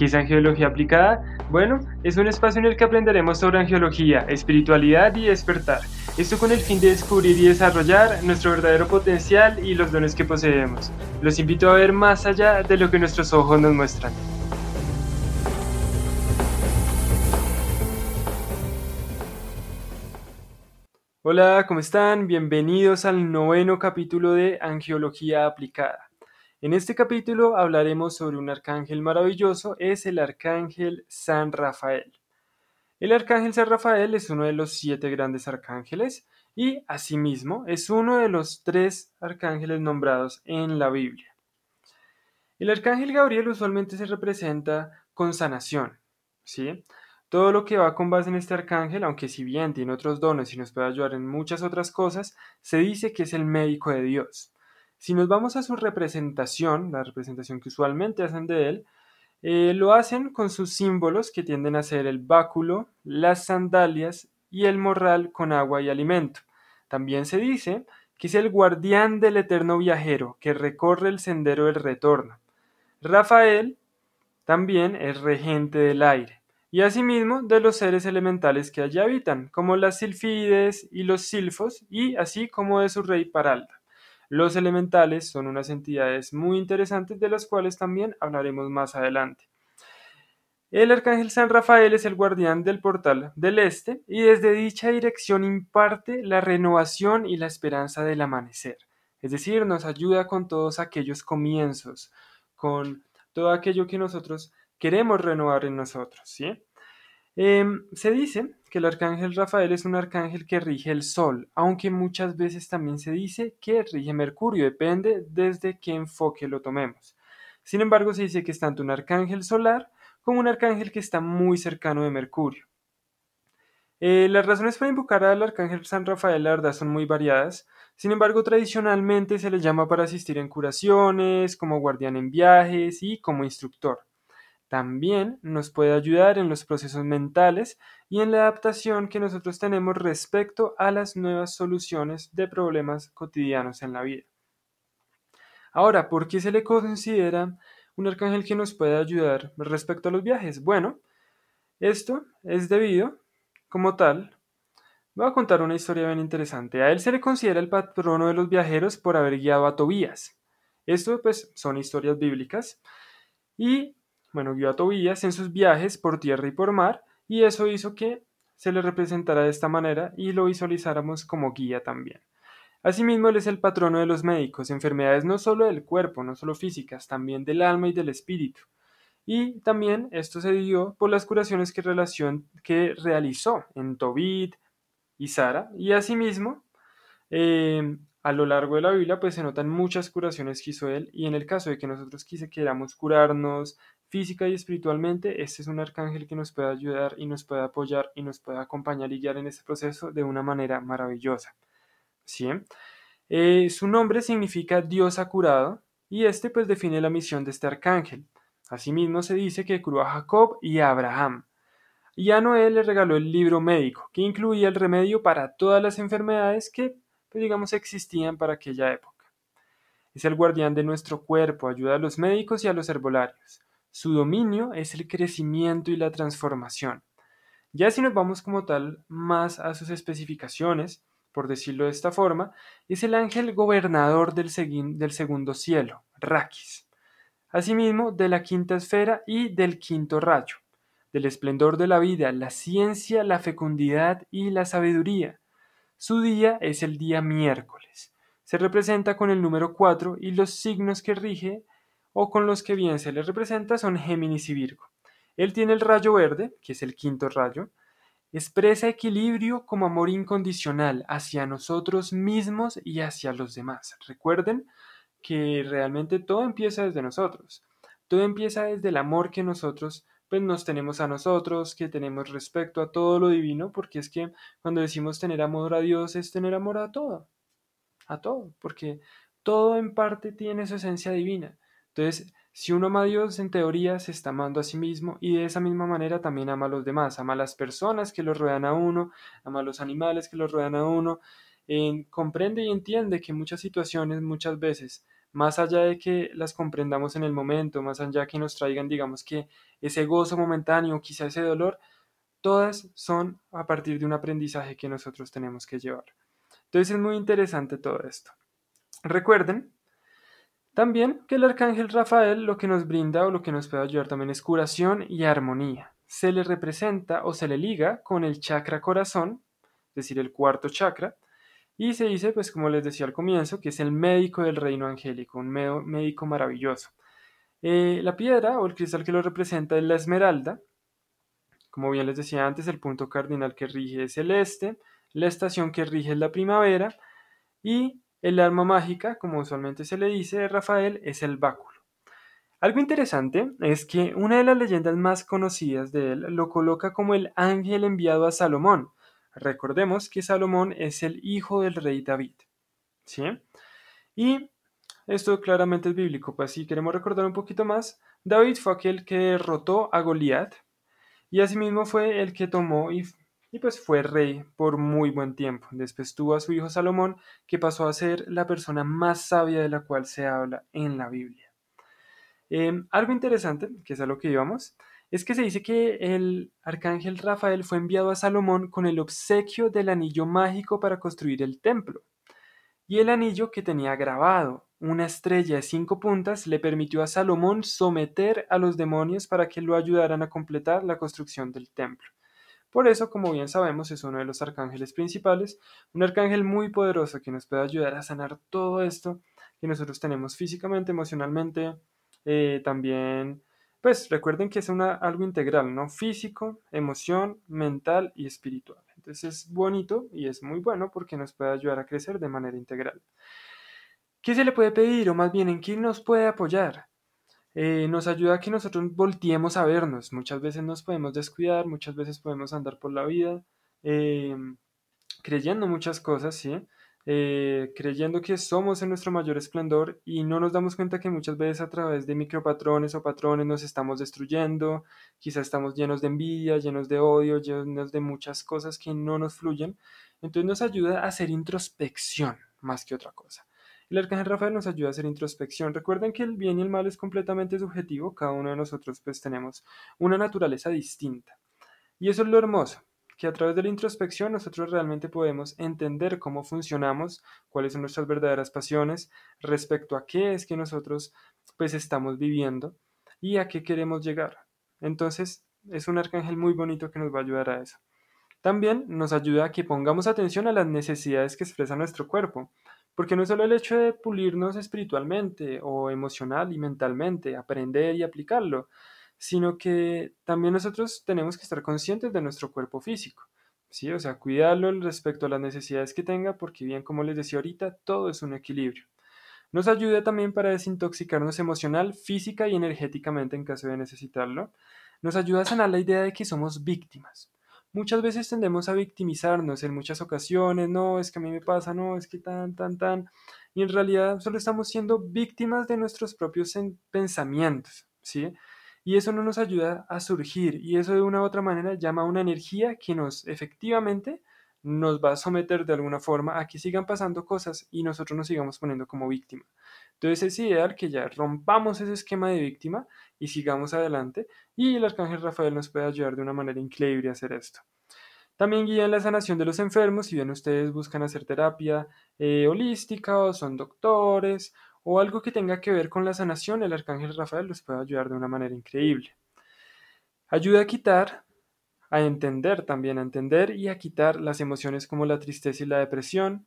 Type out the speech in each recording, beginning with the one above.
¿Qué es angiología aplicada? Bueno, es un espacio en el que aprenderemos sobre angiología, espiritualidad y despertar. Esto con el fin de descubrir y desarrollar nuestro verdadero potencial y los dones que poseemos. Los invito a ver más allá de lo que nuestros ojos nos muestran. Hola, ¿cómo están? Bienvenidos al noveno capítulo de Angiología Aplicada. En este capítulo hablaremos sobre un arcángel maravilloso, es el arcángel San Rafael. El arcángel San Rafael es uno de los siete grandes arcángeles y asimismo es uno de los tres arcángeles nombrados en la Biblia. El arcángel Gabriel usualmente se representa con sanación, ¿sí? Todo lo que va con base en este arcángel, aunque si bien tiene otros dones y nos puede ayudar en muchas otras cosas, se dice que es el médico de Dios. Si nos vamos a su representación, la representación que usualmente hacen de él, eh, lo hacen con sus símbolos que tienden a ser el báculo, las sandalias y el morral con agua y alimento. También se dice que es el guardián del eterno viajero que recorre el sendero del retorno. Rafael también es regente del aire y asimismo de los seres elementales que allí habitan, como las silfides y los silfos, y así como de su rey Paralda. Los elementales son unas entidades muy interesantes de las cuales también hablaremos más adelante. El arcángel San Rafael es el guardián del portal del este y desde dicha dirección imparte la renovación y la esperanza del amanecer. Es decir, nos ayuda con todos aquellos comienzos, con todo aquello que nosotros queremos renovar en nosotros, ¿sí? Em, se dice que el arcángel Rafael es un arcángel que rige el Sol, aunque muchas veces también se dice que rige Mercurio, depende desde qué enfoque lo tomemos. Sin embargo, se dice que es tanto un arcángel solar como un arcángel que está muy cercano de Mercurio. Eh, las razones para invocar al arcángel San Rafael, la verdad, son muy variadas. Sin embargo, tradicionalmente se le llama para asistir en curaciones, como guardián en viajes y como instructor. También nos puede ayudar en los procesos mentales y en la adaptación que nosotros tenemos respecto a las nuevas soluciones de problemas cotidianos en la vida. Ahora, ¿por qué se le considera un arcángel que nos puede ayudar respecto a los viajes? Bueno, esto es debido, como tal, voy a contar una historia bien interesante. A él se le considera el patrono de los viajeros por haber guiado a Tobías. Esto pues son historias bíblicas y bueno, guió a Tobías en sus viajes por tierra y por mar, y eso hizo que se le representara de esta manera y lo visualizáramos como guía también. Asimismo, él es el patrono de los médicos, enfermedades no solo del cuerpo, no solo físicas, también del alma y del espíritu. Y también esto se dio por las curaciones que, que realizó en Tobit y Sara, y asimismo eh, a lo largo de la Biblia pues se notan muchas curaciones que hizo él y en el caso de que nosotros quise queramos curarnos física y espiritualmente, este es un arcángel que nos puede ayudar y nos puede apoyar y nos puede acompañar y guiar en este proceso de una manera maravillosa. ¿Sí? Eh, su nombre significa Dios ha curado y este pues define la misión de este arcángel. Asimismo se dice que curó a Jacob y a Abraham. Y a Noé le regaló el libro médico, que incluía el remedio para todas las enfermedades que pues digamos existían para aquella época. Es el guardián de nuestro cuerpo, ayuda a los médicos y a los herbolarios. Su dominio es el crecimiento y la transformación. Ya si nos vamos como tal más a sus especificaciones, por decirlo de esta forma, es el ángel gobernador del, del segundo cielo, Rakis. Asimismo, de la quinta esfera y del quinto rayo, del esplendor de la vida, la ciencia, la fecundidad y la sabiduría, su día es el día miércoles. Se representa con el número 4 y los signos que rige o con los que bien se le representa son Géminis y Virgo. Él tiene el rayo verde, que es el quinto rayo, expresa equilibrio como amor incondicional hacia nosotros mismos y hacia los demás. Recuerden que realmente todo empieza desde nosotros. Todo empieza desde el amor que nosotros pues nos tenemos a nosotros, que tenemos respecto a todo lo divino, porque es que cuando decimos tener amor a Dios es tener amor a todo, a todo, porque todo en parte tiene su esencia divina. Entonces, si uno ama a Dios, en teoría se está amando a sí mismo y de esa misma manera también ama a los demás, ama a las personas que lo rodean a uno, ama a los animales que lo rodean a uno, comprende y entiende que muchas situaciones, muchas veces, más allá de que las comprendamos en el momento, más allá de que nos traigan, digamos que ese gozo momentáneo, quizá ese dolor, todas son a partir de un aprendizaje que nosotros tenemos que llevar. Entonces es muy interesante todo esto. Recuerden también que el arcángel Rafael lo que nos brinda o lo que nos puede ayudar también es curación y armonía. Se le representa o se le liga con el chakra corazón, es decir, el cuarto chakra, y se dice, pues como les decía al comienzo, que es el médico del reino angélico, un médico maravilloso. Eh, la piedra o el cristal que lo representa es la esmeralda. Como bien les decía antes, el punto cardinal que rige es el este, la estación que rige es la primavera y el arma mágica, como usualmente se le dice de Rafael, es el báculo. Algo interesante es que una de las leyendas más conocidas de él lo coloca como el ángel enviado a Salomón. Recordemos que Salomón es el hijo del rey David. ¿Sí? Y esto claramente es bíblico, pues si queremos recordar un poquito más, David fue aquel que derrotó a Goliat y asimismo fue el que tomó y y pues fue rey por muy buen tiempo. Después tuvo a su hijo Salomón, que pasó a ser la persona más sabia de la cual se habla en la Biblia. Em, algo interesante, que es a lo que íbamos, es que se dice que el arcángel Rafael fue enviado a Salomón con el obsequio del anillo mágico para construir el templo. Y el anillo que tenía grabado una estrella de cinco puntas le permitió a Salomón someter a los demonios para que lo ayudaran a completar la construcción del templo. Por eso, como bien sabemos, es uno de los arcángeles principales, un arcángel muy poderoso que nos puede ayudar a sanar todo esto que nosotros tenemos físicamente, emocionalmente, eh, también, pues recuerden que es algo integral, ¿no? Físico, emoción, mental y espiritual. Entonces es bonito y es muy bueno porque nos puede ayudar a crecer de manera integral. ¿Qué se le puede pedir o más bien en quién nos puede apoyar? Eh, nos ayuda a que nosotros volteemos a vernos. Muchas veces nos podemos descuidar, muchas veces podemos andar por la vida eh, creyendo muchas cosas, ¿sí? Eh, creyendo que somos en nuestro mayor esplendor y no nos damos cuenta que muchas veces a través de micropatrones o patrones nos estamos destruyendo, quizás estamos llenos de envidia, llenos de odio, llenos de muchas cosas que no nos fluyen. Entonces nos ayuda a hacer introspección más que otra cosa. El arcángel Rafael nos ayuda a hacer introspección. Recuerden que el bien y el mal es completamente subjetivo. Cada uno de nosotros pues tenemos una naturaleza distinta. Y eso es lo hermoso, que a través de la introspección nosotros realmente podemos entender cómo funcionamos, cuáles son nuestras verdaderas pasiones, respecto a qué es que nosotros pues estamos viviendo y a qué queremos llegar. Entonces es un arcángel muy bonito que nos va a ayudar a eso. También nos ayuda a que pongamos atención a las necesidades que expresa nuestro cuerpo. Porque no es solo el hecho de pulirnos espiritualmente o emocional y mentalmente, aprender y aplicarlo, sino que también nosotros tenemos que estar conscientes de nuestro cuerpo físico. ¿sí? O sea, cuidarlo respecto a las necesidades que tenga, porque bien como les decía ahorita, todo es un equilibrio. Nos ayuda también para desintoxicarnos emocional, física y energéticamente en caso de necesitarlo. Nos ayuda a sanar la idea de que somos víctimas. Muchas veces tendemos a victimizarnos en muchas ocasiones, no, es que a mí me pasa, no, es que tan, tan, tan, y en realidad solo estamos siendo víctimas de nuestros propios pensamientos, ¿sí? Y eso no nos ayuda a surgir, y eso de una u otra manera llama a una energía que nos efectivamente nos va a someter de alguna forma a que sigan pasando cosas y nosotros nos sigamos poniendo como víctima. Entonces es ideal que ya rompamos ese esquema de víctima y sigamos adelante y el arcángel Rafael nos puede ayudar de una manera increíble a hacer esto. También guía la sanación de los enfermos, si bien ustedes buscan hacer terapia eh, holística o son doctores o algo que tenga que ver con la sanación, el arcángel Rafael los puede ayudar de una manera increíble. Ayuda a quitar a entender también, a entender y a quitar las emociones como la tristeza y la depresión,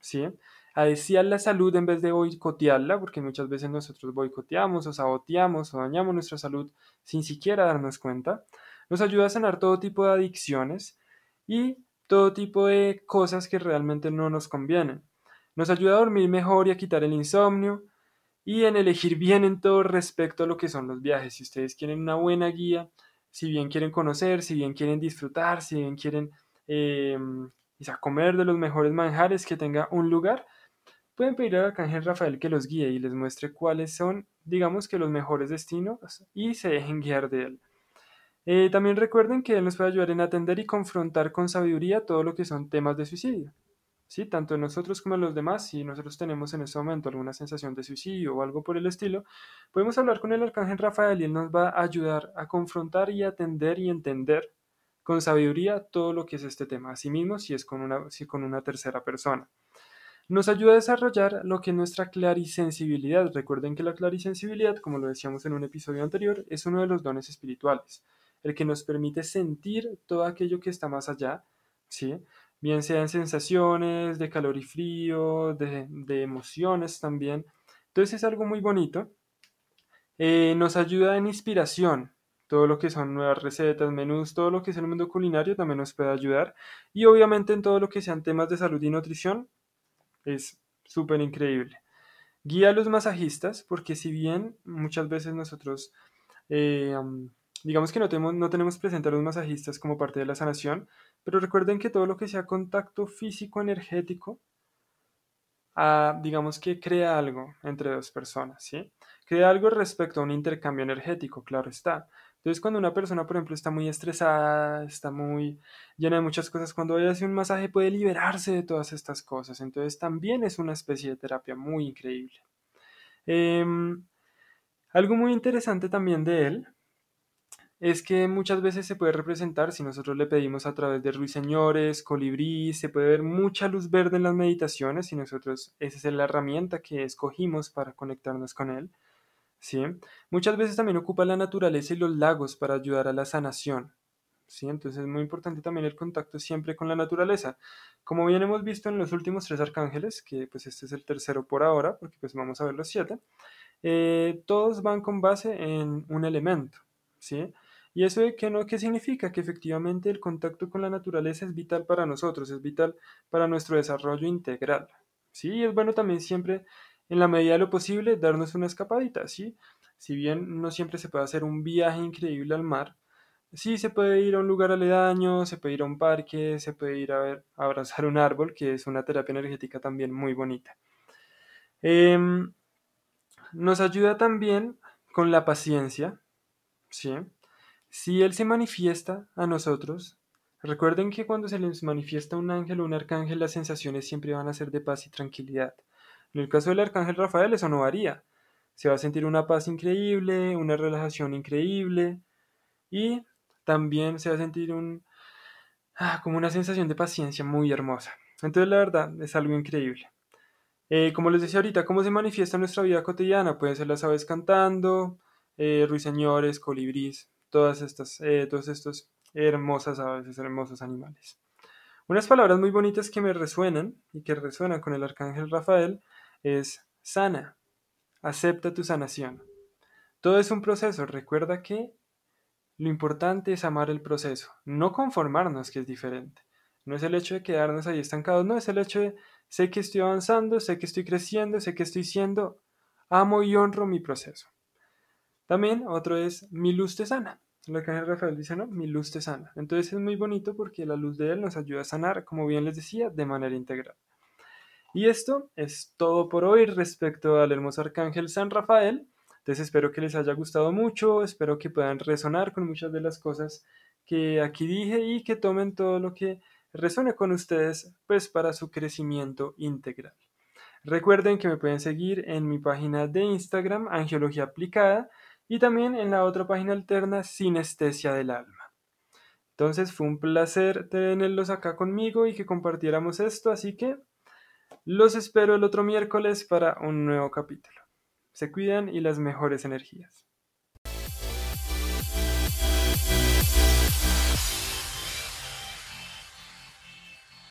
¿sí? A desear la salud en vez de boicotearla, porque muchas veces nosotros boicoteamos o saboteamos o dañamos nuestra salud sin siquiera darnos cuenta. Nos ayuda a sanar todo tipo de adicciones y todo tipo de cosas que realmente no nos convienen. Nos ayuda a dormir mejor y a quitar el insomnio y en elegir bien en todo respecto a lo que son los viajes. Si ustedes quieren una buena guía, si bien quieren conocer, si bien quieren disfrutar, si bien quieren eh, comer de los mejores manjares que tenga un lugar, pueden pedir al arcángel Rafael que los guíe y les muestre cuáles son, digamos que los mejores destinos y se dejen guiar de él. Eh, también recuerden que él nos puede ayudar en atender y confrontar con sabiduría todo lo que son temas de suicidio. ¿Sí? Tanto nosotros como los demás, si nosotros tenemos en ese momento alguna sensación de suicidio o algo por el estilo, podemos hablar con el arcángel Rafael y él nos va a ayudar a confrontar y atender y entender con sabiduría todo lo que es este tema, asimismo si es con una, si con una tercera persona. Nos ayuda a desarrollar lo que es nuestra clarisensibilidad. Recuerden que la clarisensibilidad, como lo decíamos en un episodio anterior, es uno de los dones espirituales, el que nos permite sentir todo aquello que está más allá, ¿sí? Bien sean sensaciones de calor y frío, de, emociones también. Entonces es algo muy bonito. Eh, nos ayuda en inspiración, todo lo que son nuevas recetas, menús, todo lo que es el mundo culinario también nos puede ayudar. Y obviamente en todo lo que sean temas de salud y nutrición, es súper increíble. Guía a los masajistas, porque si bien muchas veces nosotros, eh, digamos que no tenemos, no tenemos presente a los masajistas como parte de la sanación, pero recuerden que todo lo que sea contacto físico energético, ah, digamos que crea algo entre dos personas, ¿sí? Crea algo respecto a un intercambio energético, claro está. Entonces, cuando una persona, por ejemplo, está muy estresada, está muy llena de muchas cosas, cuando ella hace un masaje puede liberarse de todas estas cosas. Entonces, también es una especie de terapia muy increíble. Em, algo muy interesante también de él es que muchas veces se puede representar, si nosotros le pedimos a través de ruiseñores, colibrí, se puede ver mucha luz verde en las meditaciones y nosotros esa es la herramienta que escogimos para conectarnos con él. ¿sí? Muchas veces también ocupa la naturaleza y los lagos para ayudar a la sanación. ¿sí? Entonces es muy importante también el contacto siempre con la naturaleza. Como bien hemos visto en los últimos tres arcángeles, que pues este es el tercero por ahora, porque pues vamos a ver los siete, eh, todos van con base en un elemento. ¿sí? ¿Y eso qué, no, qué significa? Que efectivamente el contacto con la naturaleza es vital para nosotros, es vital para nuestro desarrollo integral. Sí, es bueno también siempre en la medida de lo posible, darnos una escapadita, ¿sí? Si bien no siempre se puede hacer un viaje increíble al mar, sí se puede ir a un lugar aledaño, se puede ir a un parque, se puede ir a, ver, abrazar un árbol, que es una terapia energética también muy bonita. Em, nos ayuda también con la paciencia, ¿sí? Si Él se manifiesta a nosotros, recuerden que cuando se les manifiesta un ángel o un arcángel, las sensaciones siempre van a ser de paz y tranquilidad. En el caso del arcángel Rafael eso no varía. Se va a sentir una paz increíble, una relajación increíble y también se va a sentir un, ah, como una sensación de paciencia muy hermosa. Entonces la verdad es algo increíble. Eh, como les decía ahorita, ¿cómo se manifiesta en nuestra vida cotidiana? Pueden ser las aves cantando, eh, ruiseñores, colibrís, todas estas, eh, estos hermosas aves, hermosos animales. Unas palabras muy bonitas que me resuenan y que resuenan con el arcángel Rafael es sana, acepta tu sanación. Todo es un proceso, recuerda que lo importante es amar el proceso, no conformarnos que es diferente. No es el hecho de quedarnos ahí estancados, no es el hecho de sé que estoy avanzando, sé que estoy creciendo, sé que estoy siendo, amo y honro mi proceso. También otro es mi luz te sana. El arcángel Rafael dice, no, mi luz te sana. Entonces es muy bonito porque la luz de él nos ayuda a sanar, como bien les decía, de manera integral. Y esto es todo por hoy respecto al hermoso arcángel San Rafael. Entonces espero que les haya gustado mucho, espero que puedan resonar con muchas de las cosas que aquí dije y que tomen todo lo que resuene con ustedes pues para su crecimiento integral. Recuerden que me pueden seguir en mi página de Instagram, Angiología Aplicada, y también en la otra página alterna, Sinestesia del Alma. Entonces fue un placer tenerlos acá conmigo y que compartiéramos esto, así que los espero el otro miércoles para un nuevo capítulo. Se cuidan y las mejores energías.